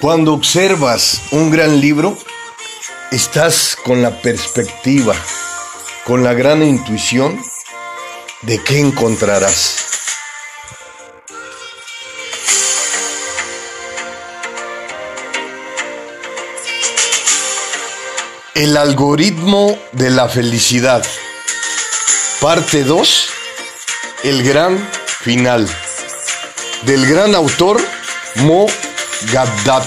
Cuando observas un gran libro, estás con la perspectiva, con la gran intuición de qué encontrarás. El algoritmo de la felicidad. Parte 2. El gran final. Del gran autor Mo Gaddat.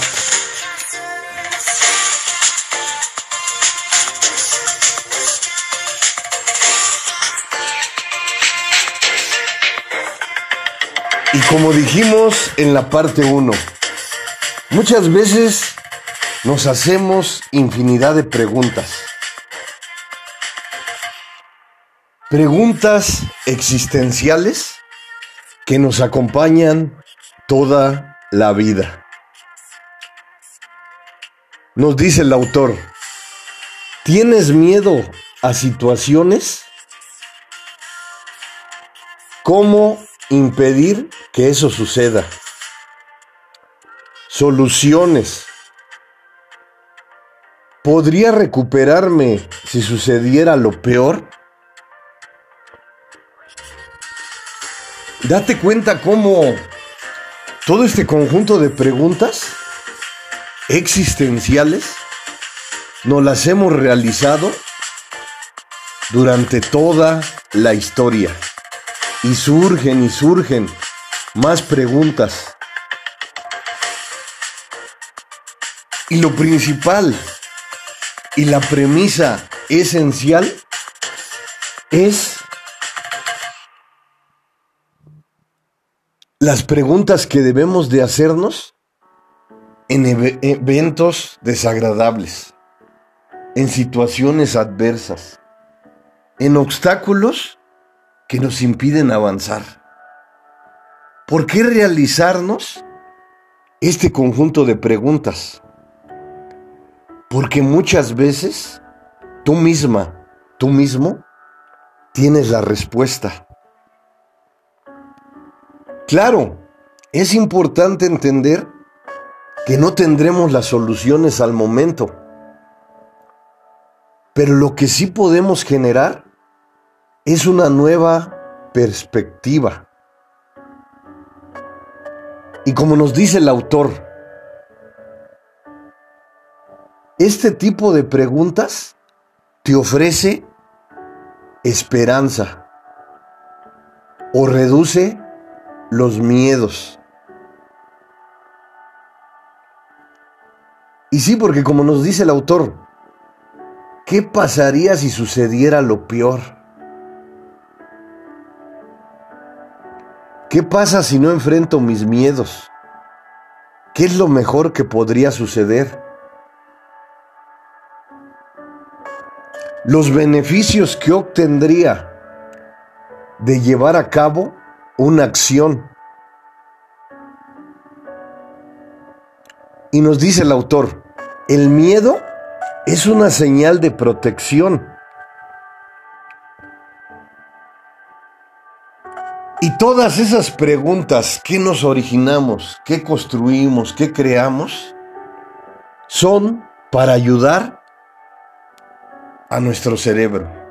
Y como dijimos en la parte 1, muchas veces nos hacemos infinidad de preguntas. Preguntas existenciales que nos acompañan toda la vida. Nos dice el autor, ¿tienes miedo a situaciones? ¿Cómo impedir que eso suceda? Soluciones ¿Podría recuperarme si sucediera lo peor? Date cuenta cómo todo este conjunto de preguntas existenciales nos las hemos realizado durante toda la historia. Y surgen y surgen más preguntas. Y lo principal y la premisa esencial es las preguntas que debemos de hacernos en eventos desagradables, en situaciones adversas, en obstáculos que nos impiden avanzar. ¿Por qué realizarnos este conjunto de preguntas? Porque muchas veces tú misma, tú mismo, tienes la respuesta. Claro, es importante entender que no tendremos las soluciones al momento, pero lo que sí podemos generar es una nueva perspectiva. Y como nos dice el autor, Este tipo de preguntas te ofrece esperanza o reduce los miedos. Y sí, porque como nos dice el autor, ¿qué pasaría si sucediera lo peor? ¿Qué pasa si no enfrento mis miedos? ¿Qué es lo mejor que podría suceder? los beneficios que obtendría de llevar a cabo una acción. Y nos dice el autor, el miedo es una señal de protección. Y todas esas preguntas, ¿qué nos originamos? ¿Qué construimos? ¿Qué creamos? Son para ayudar a nuestro cerebro.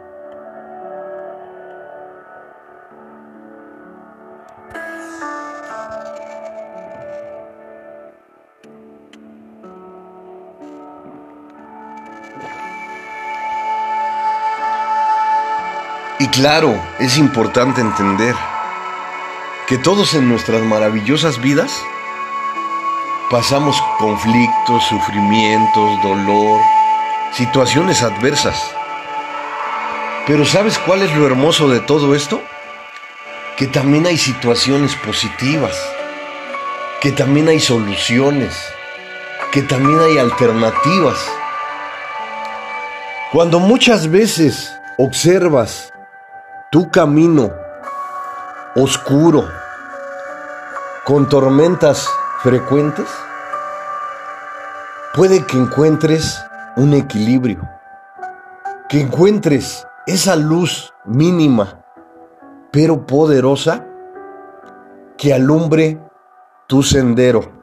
Claro, es importante entender que todos en nuestras maravillosas vidas pasamos conflictos, sufrimientos, dolor, situaciones adversas. Pero ¿sabes cuál es lo hermoso de todo esto? Que también hay situaciones positivas, que también hay soluciones, que también hay alternativas. Cuando muchas veces observas tu camino oscuro, con tormentas frecuentes, puede que encuentres un equilibrio, que encuentres esa luz mínima pero poderosa que alumbre tu sendero.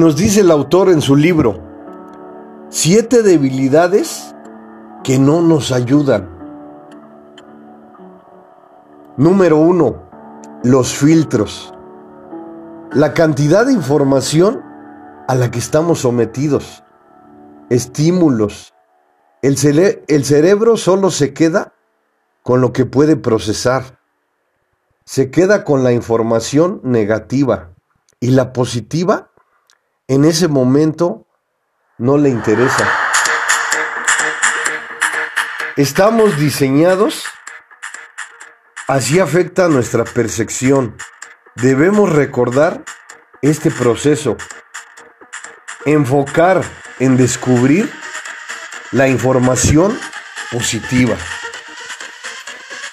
Nos dice el autor en su libro, siete debilidades que no nos ayudan. Número uno, los filtros. La cantidad de información a la que estamos sometidos. Estímulos. El, el cerebro solo se queda con lo que puede procesar. Se queda con la información negativa y la positiva en ese momento no le interesa. Estamos diseñados, así afecta nuestra percepción. Debemos recordar este proceso, enfocar en descubrir la información positiva.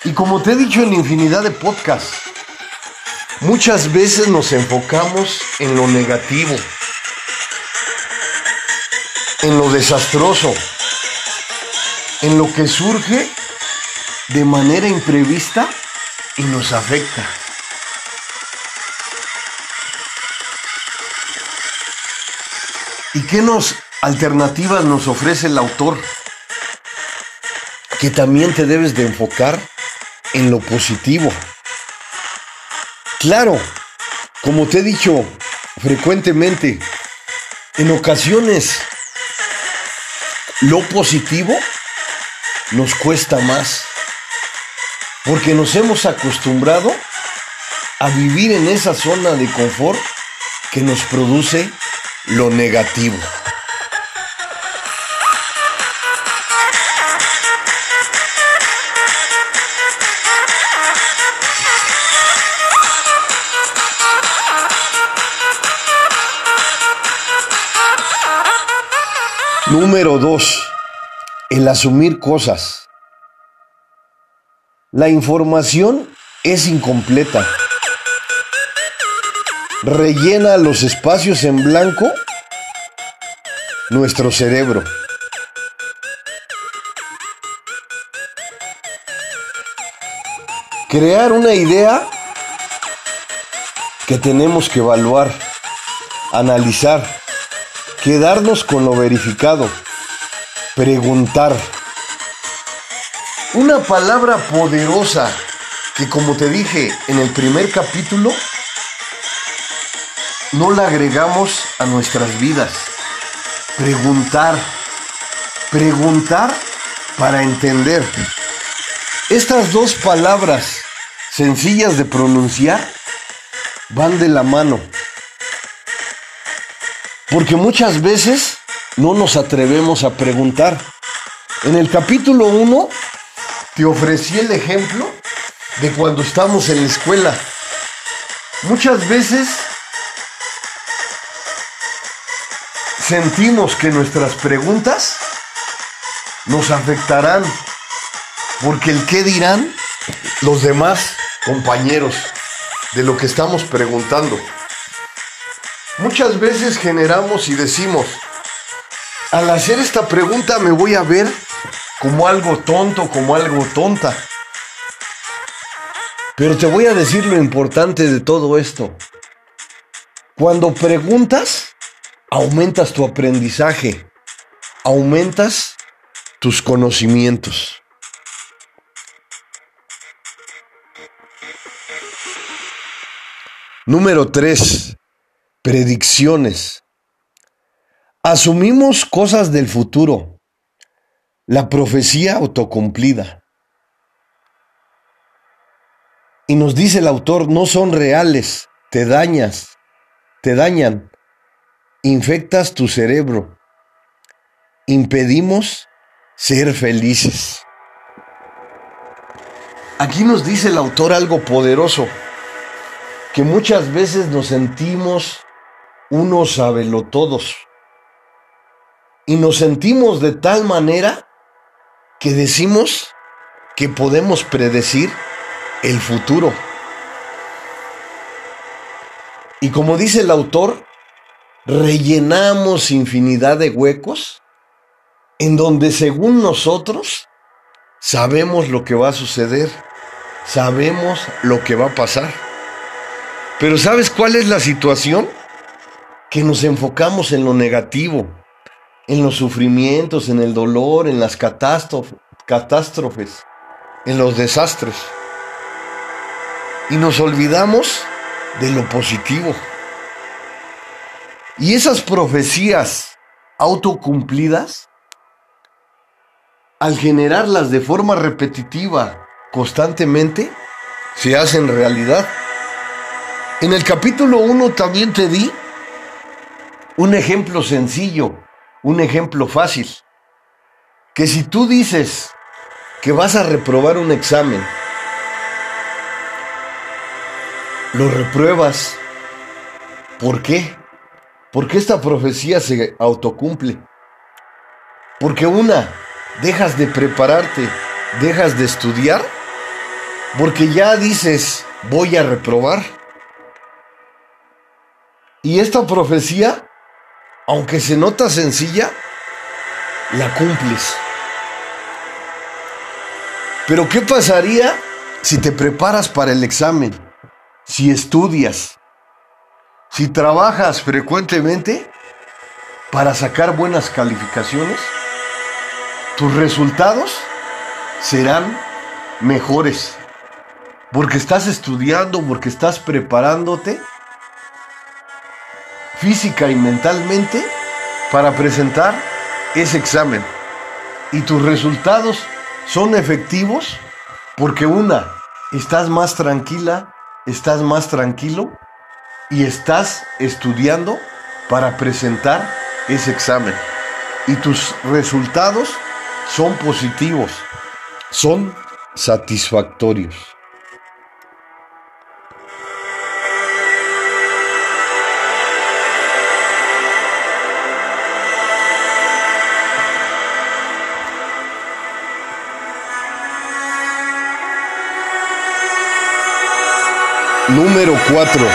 Y como te he dicho en infinidad de podcasts, muchas veces nos enfocamos en lo negativo en lo desastroso, en lo que surge de manera imprevista y nos afecta. ¿Y qué nos alternativas nos ofrece el autor? Que también te debes de enfocar en lo positivo. Claro, como te he dicho frecuentemente, en ocasiones lo positivo nos cuesta más, porque nos hemos acostumbrado a vivir en esa zona de confort que nos produce lo negativo. Número 2. El asumir cosas. La información es incompleta. Rellena los espacios en blanco nuestro cerebro. Crear una idea que tenemos que evaluar, analizar quedarnos con lo verificado, preguntar. Una palabra poderosa que como te dije en el primer capítulo, no la agregamos a nuestras vidas. Preguntar. Preguntar para entender. Estas dos palabras sencillas de pronunciar van de la mano. Porque muchas veces no nos atrevemos a preguntar. En el capítulo 1 te ofrecí el ejemplo de cuando estamos en la escuela. Muchas veces sentimos que nuestras preguntas nos afectarán porque el qué dirán los demás compañeros de lo que estamos preguntando. Muchas veces generamos y decimos, al hacer esta pregunta me voy a ver como algo tonto, como algo tonta. Pero te voy a decir lo importante de todo esto. Cuando preguntas, aumentas tu aprendizaje, aumentas tus conocimientos. Número 3 predicciones. Asumimos cosas del futuro, la profecía autocumplida. Y nos dice el autor, no son reales, te dañas, te dañan, infectas tu cerebro, impedimos ser felices. Aquí nos dice el autor algo poderoso, que muchas veces nos sentimos uno lo todos. Y nos sentimos de tal manera que decimos que podemos predecir el futuro. Y como dice el autor, rellenamos infinidad de huecos en donde según nosotros sabemos lo que va a suceder, sabemos lo que va a pasar. Pero ¿sabes cuál es la situación? Que nos enfocamos en lo negativo, en los sufrimientos, en el dolor, en las catástrofes, en los desastres. Y nos olvidamos de lo positivo. Y esas profecías autocumplidas, al generarlas de forma repetitiva, constantemente, se hacen realidad. En el capítulo 1 también te di un ejemplo sencillo, un ejemplo fácil, que si tú dices que vas a reprobar un examen, lo repruebas, ¿por qué? Porque esta profecía se autocumple. Porque una, dejas de prepararte, dejas de estudiar, porque ya dices, voy a reprobar. Y esta profecía, aunque se nota sencilla, la cumples. Pero ¿qué pasaría si te preparas para el examen? Si estudias, si trabajas frecuentemente para sacar buenas calificaciones, tus resultados serán mejores. Porque estás estudiando, porque estás preparándote física y mentalmente para presentar ese examen. Y tus resultados son efectivos porque una, estás más tranquila, estás más tranquilo y estás estudiando para presentar ese examen. Y tus resultados son positivos, son satisfactorios. Número 4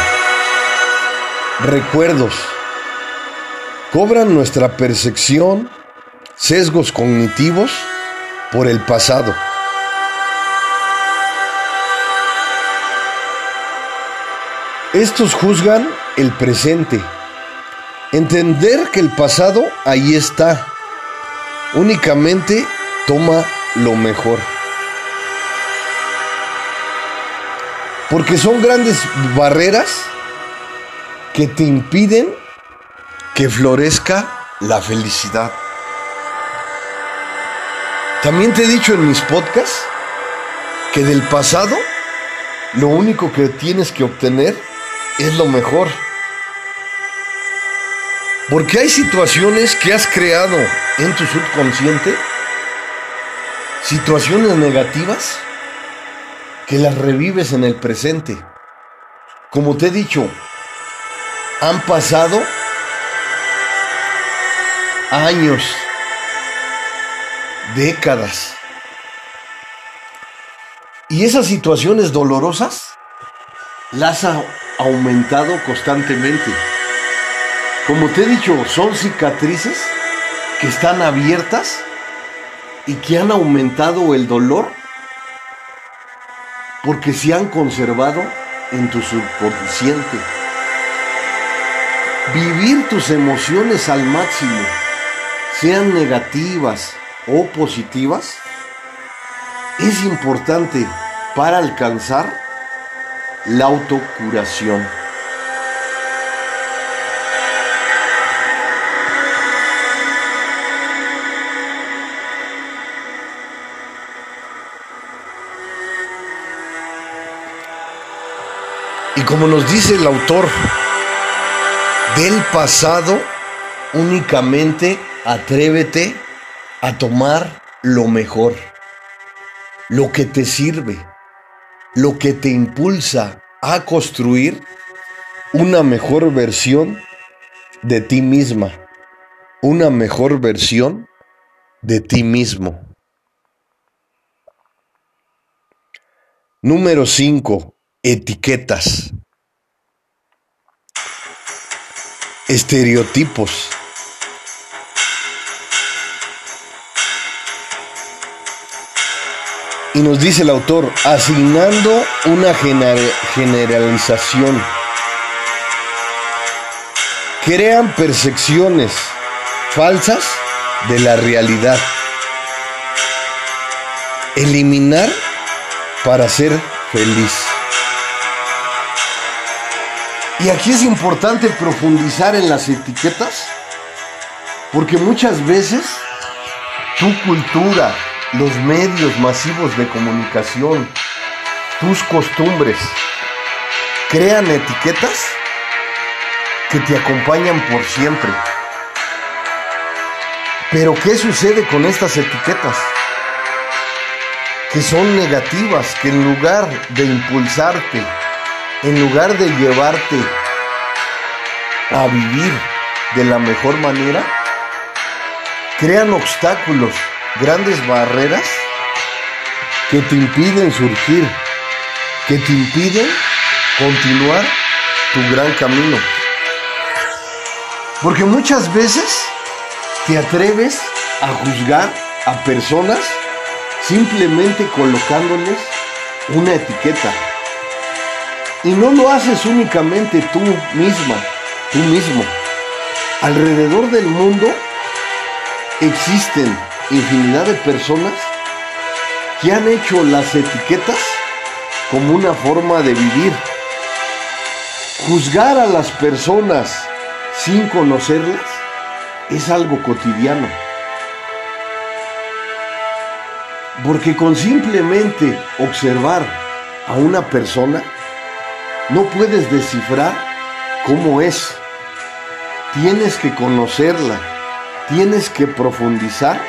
recuerdos cobran nuestra percepción, sesgos cognitivos por el pasado. Estos juzgan el presente. Entender que el pasado ahí está. Únicamente toma lo mejor. Porque son grandes barreras que te impiden que florezca la felicidad. También te he dicho en mis podcasts que del pasado lo único que tienes que obtener es lo mejor. Porque hay situaciones que has creado en tu subconsciente, situaciones negativas, que las revives en el presente. Como te he dicho, han pasado años, décadas. Y esas situaciones dolorosas las ha aumentado constantemente. Como te he dicho, son cicatrices que están abiertas y que han aumentado el dolor porque se han conservado en tu subconsciente. Vivir tus emociones al máximo, sean negativas o positivas, es importante para alcanzar la autocuración. Como nos dice el autor, del pasado, únicamente atrévete a tomar lo mejor, lo que te sirve, lo que te impulsa a construir una mejor versión de ti misma, una mejor versión de ti mismo. Número 5. Etiquetas. Estereotipos. Y nos dice el autor, asignando una generalización. Crean percepciones falsas de la realidad. Eliminar para ser feliz. Y aquí es importante profundizar en las etiquetas, porque muchas veces tu cultura, los medios masivos de comunicación, tus costumbres, crean etiquetas que te acompañan por siempre. Pero ¿qué sucede con estas etiquetas? Que son negativas, que en lugar de impulsarte, en lugar de llevarte a vivir de la mejor manera, crean obstáculos, grandes barreras que te impiden surgir, que te impiden continuar tu gran camino. Porque muchas veces te atreves a juzgar a personas simplemente colocándoles una etiqueta. Y no lo haces únicamente tú misma, tú mismo. Alrededor del mundo existen infinidad de personas que han hecho las etiquetas como una forma de vivir. Juzgar a las personas sin conocerlas es algo cotidiano. Porque con simplemente observar a una persona, no puedes descifrar cómo es. Tienes que conocerla, tienes que profundizar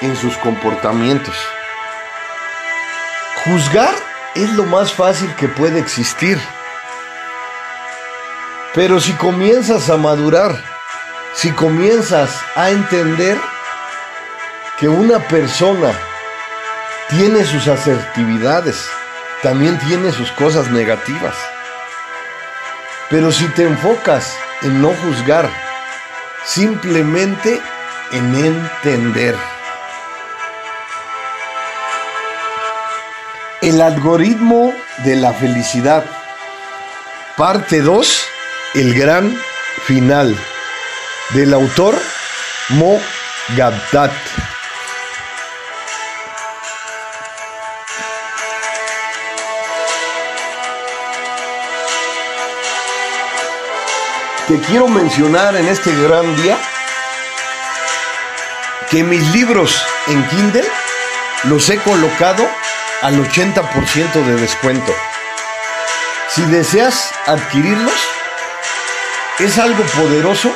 en sus comportamientos. Juzgar es lo más fácil que puede existir. Pero si comienzas a madurar, si comienzas a entender que una persona tiene sus asertividades, también tiene sus cosas negativas. Pero si te enfocas en no juzgar, simplemente en entender. El algoritmo de la felicidad. Parte 2. El gran final del autor Mo Gabdat. Te quiero mencionar en este gran día que mis libros en Kindle los he colocado al 80% de descuento. Si deseas adquirirlos, es algo poderoso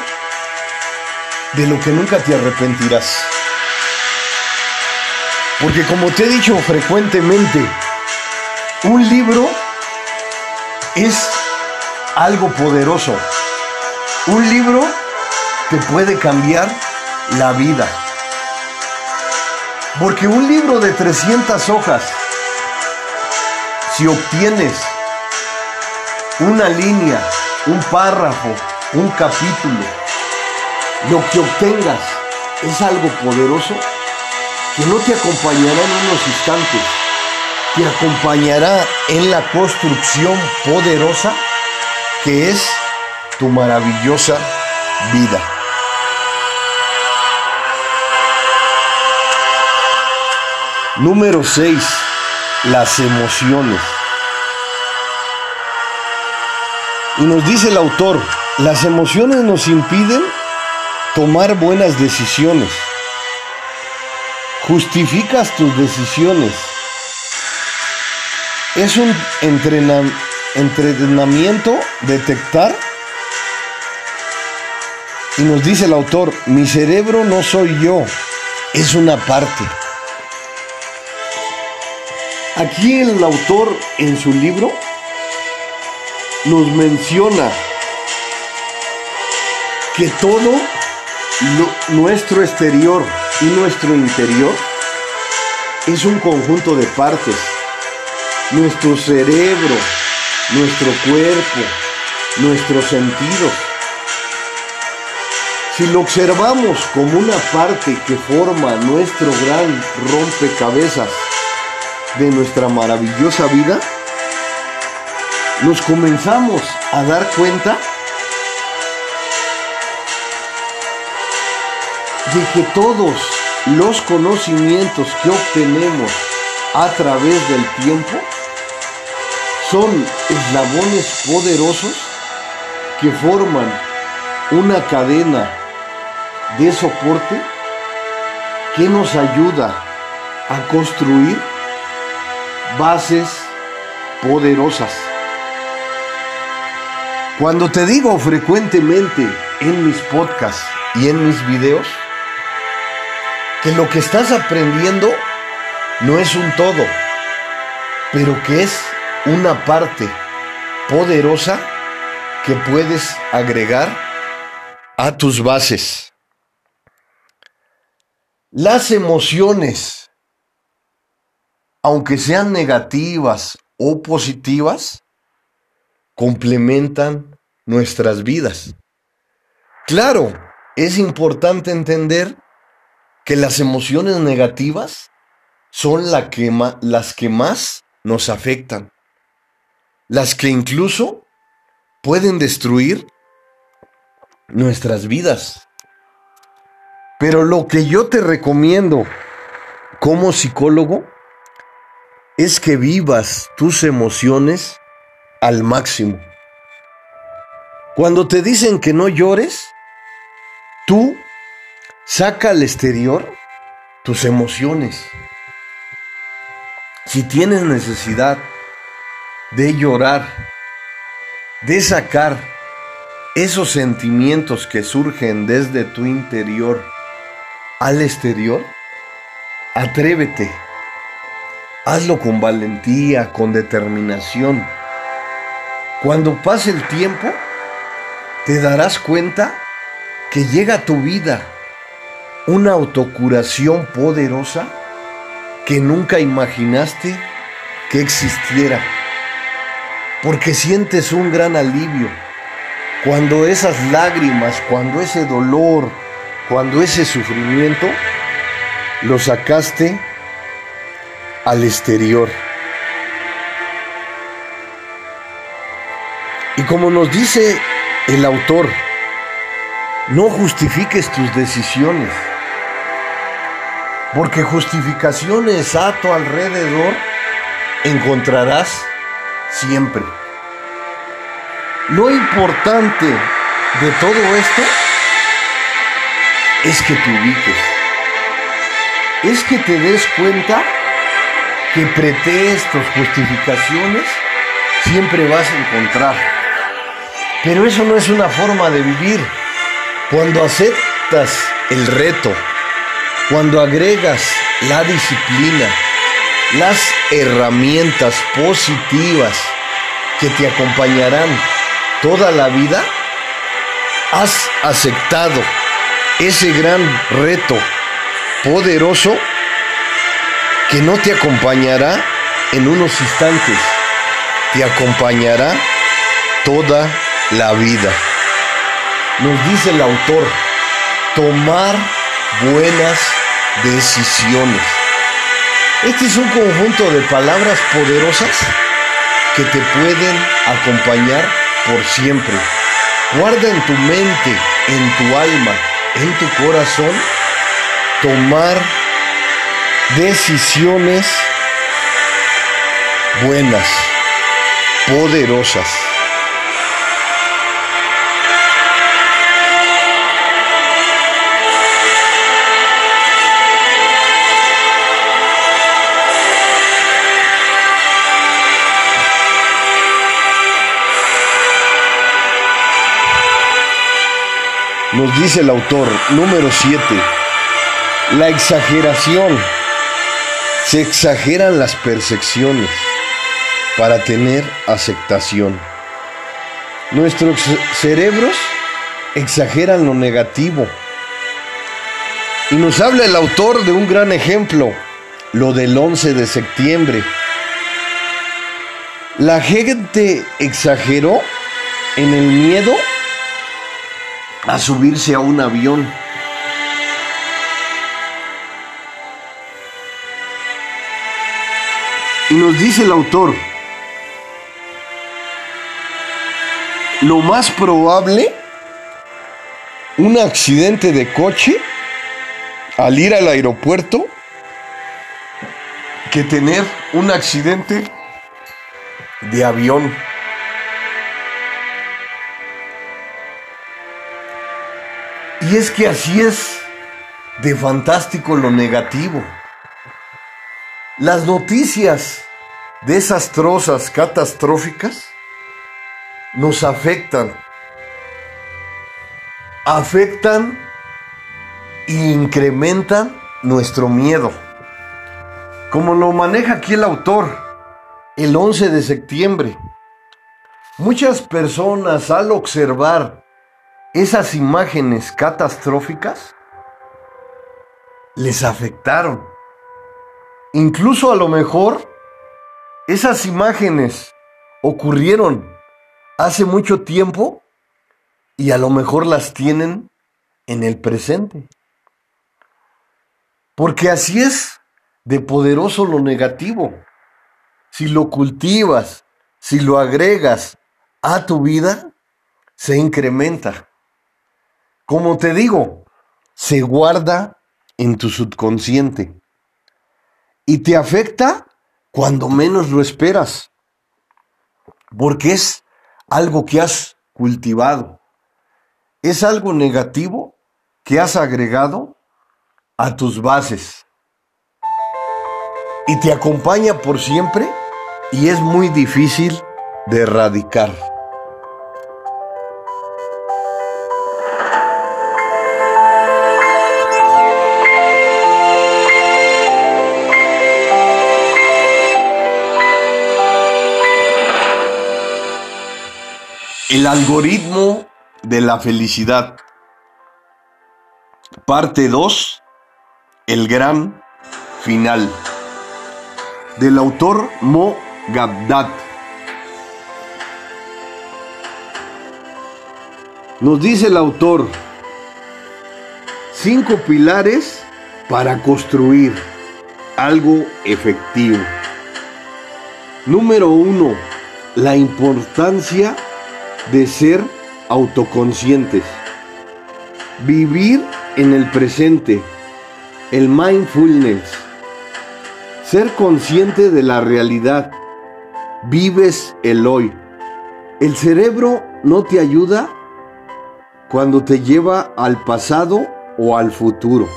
de lo que nunca te arrepentirás. Porque como te he dicho frecuentemente, un libro es algo poderoso. Un libro te puede cambiar la vida. Porque un libro de 300 hojas, si obtienes una línea, un párrafo, un capítulo, lo que obtengas es algo poderoso que no te acompañará en unos instantes, te acompañará en la construcción poderosa que es tu maravillosa vida. Número 6. Las emociones. Y nos dice el autor, las emociones nos impiden tomar buenas decisiones. Justificas tus decisiones. Es un entrenamiento detectar. Y nos dice el autor, mi cerebro no soy yo, es una parte. Aquí el autor en su libro nos menciona que todo nuestro exterior y nuestro interior es un conjunto de partes. Nuestro cerebro, nuestro cuerpo, nuestros sentidos. Si lo observamos como una parte que forma nuestro gran rompecabezas de nuestra maravillosa vida, nos comenzamos a dar cuenta de que todos los conocimientos que obtenemos a través del tiempo son eslabones poderosos que forman una cadena de soporte que nos ayuda a construir bases poderosas. Cuando te digo frecuentemente en mis podcasts y en mis videos que lo que estás aprendiendo no es un todo, pero que es una parte poderosa que puedes agregar a tus bases. Las emociones, aunque sean negativas o positivas, complementan nuestras vidas. Claro, es importante entender que las emociones negativas son las que más nos afectan, las que incluso pueden destruir nuestras vidas. Pero lo que yo te recomiendo como psicólogo es que vivas tus emociones al máximo. Cuando te dicen que no llores, tú saca al exterior tus emociones. Si tienes necesidad de llorar, de sacar esos sentimientos que surgen desde tu interior, al exterior, atrévete. Hazlo con valentía, con determinación. Cuando pase el tiempo, te darás cuenta que llega a tu vida una autocuración poderosa que nunca imaginaste que existiera. Porque sientes un gran alivio cuando esas lágrimas, cuando ese dolor, cuando ese sufrimiento lo sacaste al exterior. Y como nos dice el autor, no justifiques tus decisiones, porque justificaciones a tu alrededor encontrarás siempre. Lo importante de todo esto es que te ubiques. Es que te des cuenta que pretextos, justificaciones, siempre vas a encontrar. Pero eso no es una forma de vivir. Cuando aceptas el reto, cuando agregas la disciplina, las herramientas positivas que te acompañarán toda la vida, has aceptado ese gran reto poderoso que no te acompañará en unos instantes, te acompañará toda la vida. Nos dice el autor, tomar buenas decisiones. Este es un conjunto de palabras poderosas que te pueden acompañar por siempre. Guarda en tu mente, en tu alma, en tu corazón tomar decisiones buenas, poderosas. Nos dice el autor número 7, la exageración. Se exageran las percepciones para tener aceptación. Nuestros cerebros exageran lo negativo. Y nos habla el autor de un gran ejemplo, lo del 11 de septiembre. La gente exageró en el miedo a subirse a un avión. Y nos dice el autor, lo más probable, un accidente de coche al ir al aeropuerto que tener un accidente de avión. Y es que así es de fantástico lo negativo. Las noticias desastrosas, catastróficas, nos afectan. Afectan e incrementan nuestro miedo. Como lo maneja aquí el autor, el 11 de septiembre. Muchas personas al observar esas imágenes catastróficas les afectaron. Incluso a lo mejor esas imágenes ocurrieron hace mucho tiempo y a lo mejor las tienen en el presente. Porque así es de poderoso lo negativo. Si lo cultivas, si lo agregas a tu vida, se incrementa. Como te digo, se guarda en tu subconsciente. Y te afecta cuando menos lo esperas, porque es algo que has cultivado, es algo negativo que has agregado a tus bases. Y te acompaña por siempre y es muy difícil de erradicar. El algoritmo de la felicidad. Parte 2. El gran final. Del autor Mo Gabdat. Nos dice el autor, cinco pilares para construir algo efectivo. Número uno, la importancia ser autoconscientes. Vivir en el presente, el mindfulness. Ser consciente de la realidad. Vives el hoy. El cerebro no te ayuda cuando te lleva al pasado o al futuro.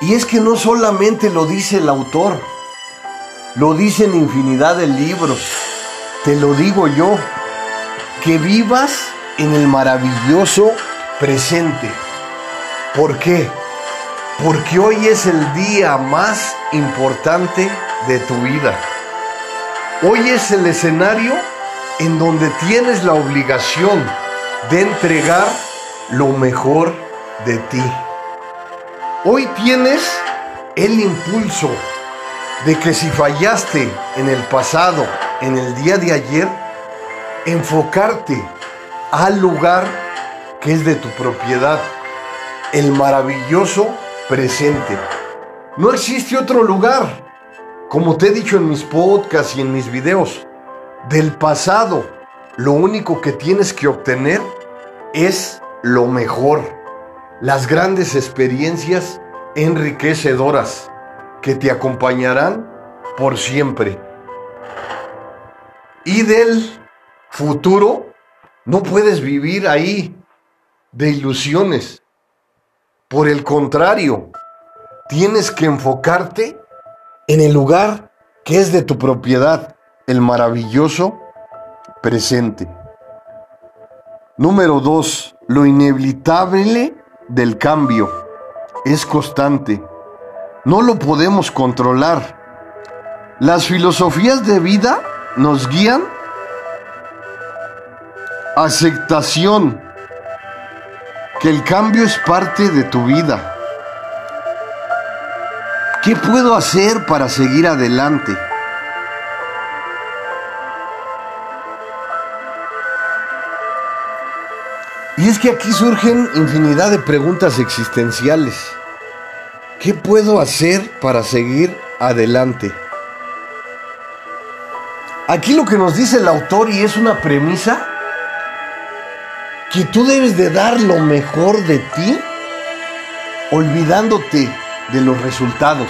Y es que no solamente lo dice el autor, lo dicen infinidad de libros te lo digo yo, que vivas en el maravilloso presente. ¿Por qué? Porque hoy es el día más importante de tu vida. Hoy es el escenario en donde tienes la obligación de entregar lo mejor de ti. Hoy tienes el impulso de que si fallaste en el pasado, en el día de ayer, enfocarte al lugar que es de tu propiedad, el maravilloso presente. No existe otro lugar, como te he dicho en mis podcasts y en mis videos, del pasado. Lo único que tienes que obtener es lo mejor, las grandes experiencias enriquecedoras que te acompañarán por siempre. Y del futuro no puedes vivir ahí de ilusiones. Por el contrario, tienes que enfocarte en el lugar que es de tu propiedad, el maravilloso presente. Número dos, lo inevitable del cambio es constante. No lo podemos controlar. Las filosofías de vida nos guían. Aceptación. Que el cambio es parte de tu vida. ¿Qué puedo hacer para seguir adelante? Y es que aquí surgen infinidad de preguntas existenciales. ¿Qué puedo hacer para seguir adelante? Aquí lo que nos dice el autor y es una premisa, que tú debes de dar lo mejor de ti olvidándote de los resultados.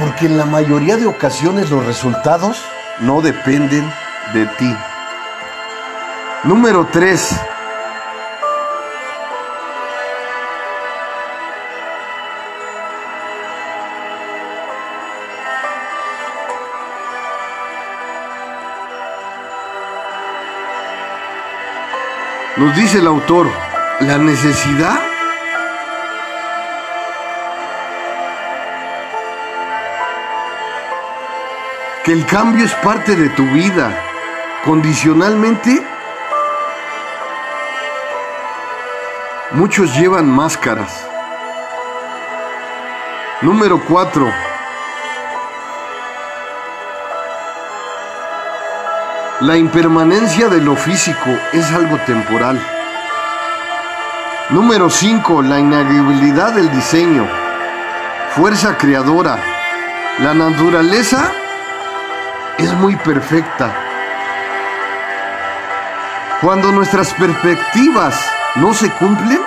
Porque en la mayoría de ocasiones los resultados no dependen de ti. Número 3. Nos dice el autor, la necesidad que el cambio es parte de tu vida. Condicionalmente, muchos llevan máscaras. Número 4. La impermanencia de lo físico es algo temporal. Número 5. La inagribilidad del diseño. Fuerza creadora. La naturaleza es muy perfecta. Cuando nuestras perspectivas no se cumplen,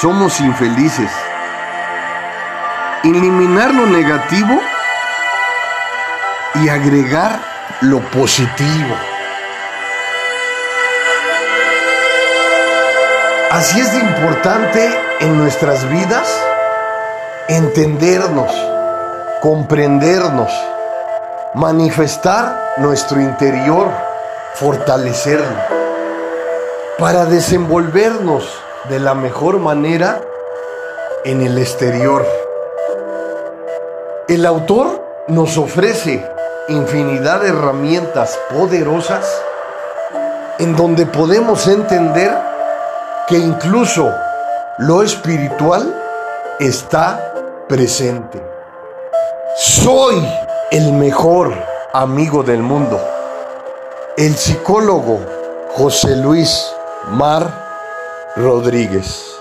somos infelices. Eliminar lo negativo y agregar lo positivo. Así es importante en nuestras vidas entendernos, comprendernos manifestar nuestro interior, fortalecerlo, para desenvolvernos de la mejor manera en el exterior. El autor nos ofrece infinidad de herramientas poderosas en donde podemos entender que incluso lo espiritual está presente. Soy el mejor amigo del mundo, el psicólogo José Luis Mar Rodríguez.